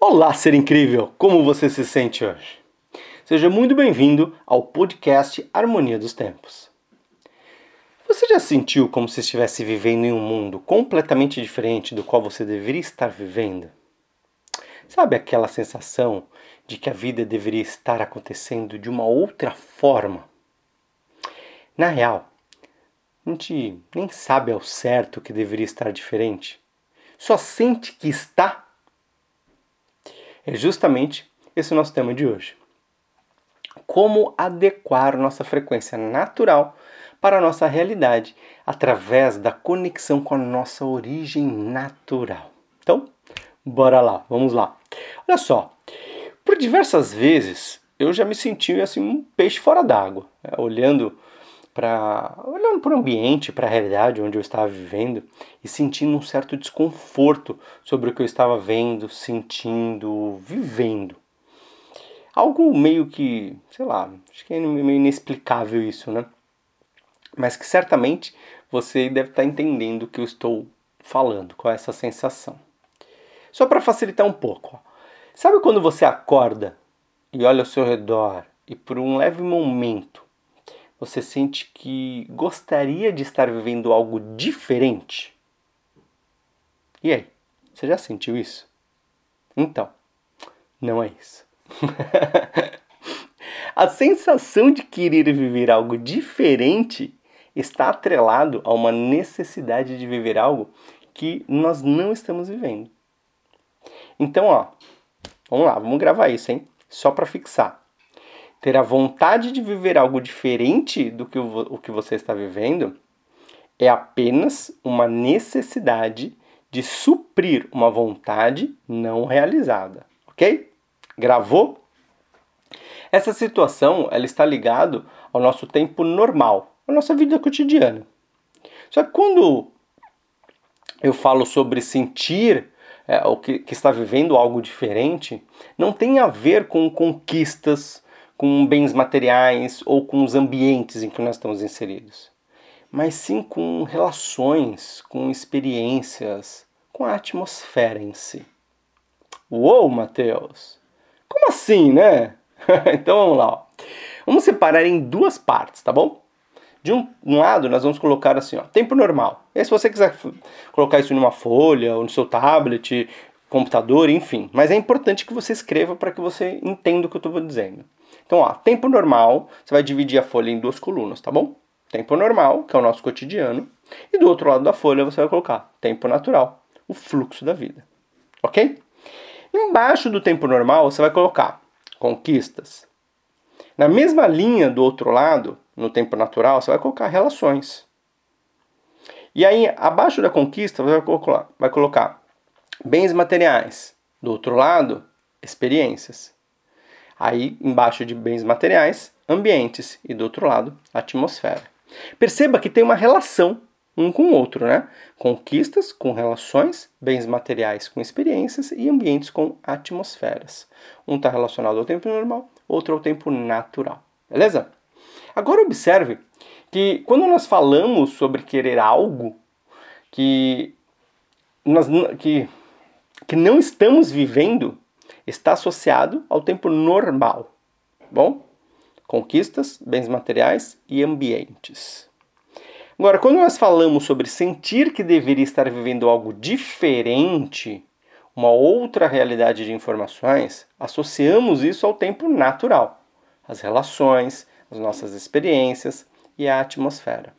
Olá, ser incrível! Como você se sente hoje? Seja muito bem-vindo ao podcast Harmonia dos Tempos. Você já sentiu como se estivesse vivendo em um mundo completamente diferente do qual você deveria estar vivendo? Sabe aquela sensação de que a vida deveria estar acontecendo de uma outra forma? Na real, a gente nem sabe ao certo que deveria estar diferente. Só sente que está é justamente esse nosso tema de hoje. Como adequar nossa frequência natural para a nossa realidade através da conexão com a nossa origem natural. Então, bora lá, vamos lá. Olha só, por diversas vezes eu já me senti assim um peixe fora d'água, né? olhando para olhando para o ambiente, para a realidade onde eu estava vivendo e sentindo um certo desconforto sobre o que eu estava vendo, sentindo, vivendo. Algo meio que, sei lá, acho que é meio inexplicável isso, né? Mas que certamente você deve estar entendendo o que eu estou falando, com é essa sensação. Só para facilitar um pouco, sabe quando você acorda e olha ao seu redor e por um leve momento você sente que gostaria de estar vivendo algo diferente? E aí, você já sentiu isso? Então, não é isso. a sensação de querer viver algo diferente está atrelado a uma necessidade de viver algo que nós não estamos vivendo. Então, ó, vamos lá, vamos gravar isso, hein? Só para fixar ter a vontade de viver algo diferente do que o, que você está vivendo é apenas uma necessidade de suprir uma vontade não realizada, ok? Gravou? Essa situação ela está ligado ao nosso tempo normal, à nossa vida cotidiana. Só que quando eu falo sobre sentir é, o que, que está vivendo algo diferente, não tem a ver com conquistas, com bens materiais ou com os ambientes em que nós estamos inseridos, mas sim com relações, com experiências, com a atmosfera em si. Uou, Mateus! Como assim, né? então vamos lá. Ó. Vamos separar em duas partes, tá bom? De um, lado, nós vamos colocar assim, ó, tempo normal. E se você quiser colocar isso numa folha, ou no seu tablet, computador, enfim. Mas é importante que você escreva para que você entenda o que eu estou dizendo. Então, ó, tempo normal, você vai dividir a folha em duas colunas, tá bom? Tempo normal, que é o nosso cotidiano, e do outro lado da folha você vai colocar tempo natural, o fluxo da vida. Ok? Embaixo do tempo normal você vai colocar conquistas. Na mesma linha do outro lado, no tempo natural, você vai colocar relações. E aí, abaixo da conquista, você vai colocar, vai colocar bens materiais. Do outro lado, experiências. Aí, embaixo de bens materiais, ambientes e do outro lado, atmosfera. Perceba que tem uma relação um com o outro, né? Conquistas com relações, bens materiais com experiências e ambientes com atmosferas. Um está relacionado ao tempo normal, outro ao tempo natural. Beleza? Agora observe que quando nós falamos sobre querer algo que nós que, que não estamos vivendo, está associado ao tempo normal. Bom? Conquistas, bens materiais e ambientes. Agora, quando nós falamos sobre sentir que deveria estar vivendo algo diferente, uma outra realidade de informações, associamos isso ao tempo natural, as relações, as nossas experiências e a atmosfera.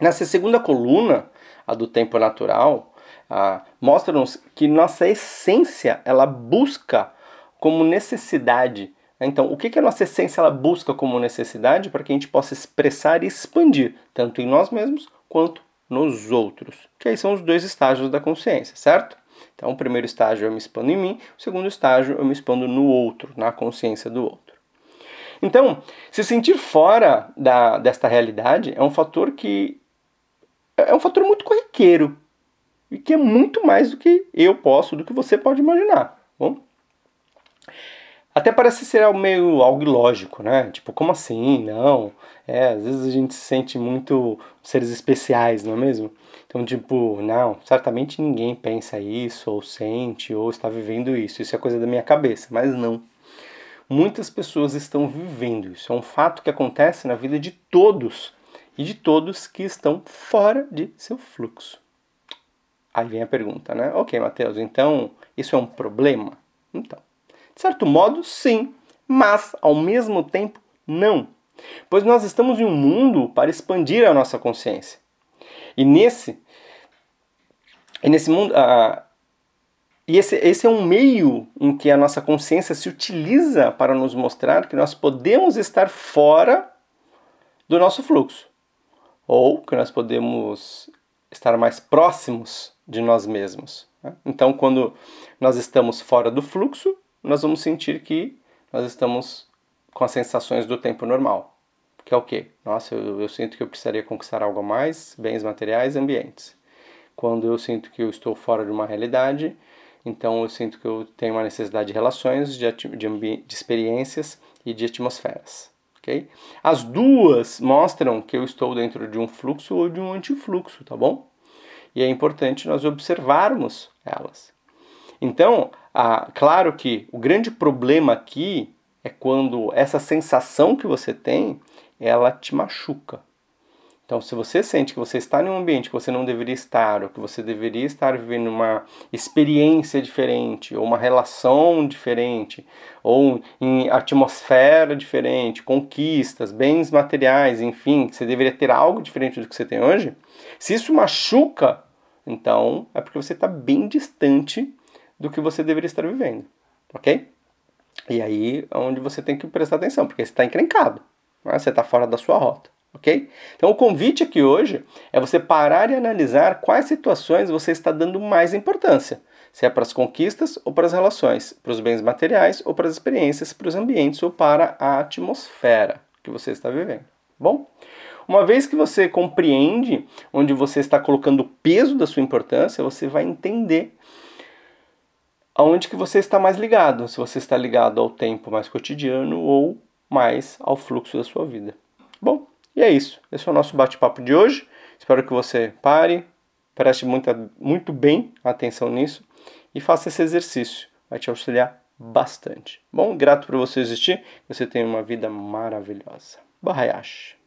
Nessa segunda coluna, a do tempo natural, ah, mostra-nos que nossa essência ela busca como necessidade. Então, o que, que a nossa essência ela busca como necessidade para que a gente possa expressar e expandir, tanto em nós mesmos quanto nos outros. Que aí são os dois estágios da consciência, certo? Então, o primeiro estágio eu me expando em mim, o segundo estágio eu me expando no outro, na consciência do outro. Então, se sentir fora da, desta realidade é um fator que é um fator muito corriqueiro e que é muito mais do que eu posso, do que você pode imaginar. Bom? Até parece ser meio algo ilógico, né? Tipo, como assim? Não. É, às vezes a gente se sente muito seres especiais, não é mesmo? Então, tipo, não, certamente ninguém pensa isso, ou sente, ou está vivendo isso. Isso é coisa da minha cabeça, mas não. Muitas pessoas estão vivendo isso. É um fato que acontece na vida de todos e de todos que estão fora de seu fluxo. Aí vem a pergunta, né? Ok, Mateus, então isso é um problema? Então, de certo modo, sim, mas ao mesmo tempo, não. Pois nós estamos em um mundo para expandir a nossa consciência. E nesse, e nesse mundo, uh, e esse, esse é um meio em que a nossa consciência se utiliza para nos mostrar que nós podemos estar fora do nosso fluxo, ou que nós podemos estar mais próximos de nós mesmos. Né? Então, quando nós estamos fora do fluxo, nós vamos sentir que nós estamos com as sensações do tempo normal. Que é o quê? Nossa, eu, eu sinto que eu precisaria conquistar algo a mais, bens materiais ambientes. Quando eu sinto que eu estou fora de uma realidade, então eu sinto que eu tenho uma necessidade de relações, de, de, de experiências e de atmosferas. Okay? As duas mostram que eu estou dentro de um fluxo ou de um antifluxo, tá bom? E é importante nós observarmos elas. Então, ah, claro que o grande problema aqui é quando essa sensação que você tem ela te machuca. Então, se você sente que você está em um ambiente que você não deveria estar, ou que você deveria estar vivendo uma experiência diferente, ou uma relação diferente, ou em atmosfera diferente, conquistas, bens materiais, enfim, que você deveria ter algo diferente do que você tem hoje, se isso machuca, então é porque você está bem distante do que você deveria estar vivendo, ok? E aí é onde você tem que prestar atenção, porque você está encrencado. Né? Você está fora da sua rota. Ok? Então o convite aqui hoje é você parar e analisar quais situações você está dando mais importância. Se é para as conquistas ou para as relações, para os bens materiais ou para as experiências, para os ambientes ou para a atmosfera que você está vivendo. Bom? Uma vez que você compreende onde você está colocando o peso da sua importância, você vai entender aonde que você está mais ligado, se você está ligado ao tempo mais cotidiano ou mais ao fluxo da sua vida. Bom, e é isso. Esse é o nosso bate-papo de hoje. Espero que você pare, preste muita, muito bem atenção nisso e faça esse exercício. Vai te auxiliar bastante. Bom, grato por você existir. Você tem uma vida maravilhosa. Bahayash.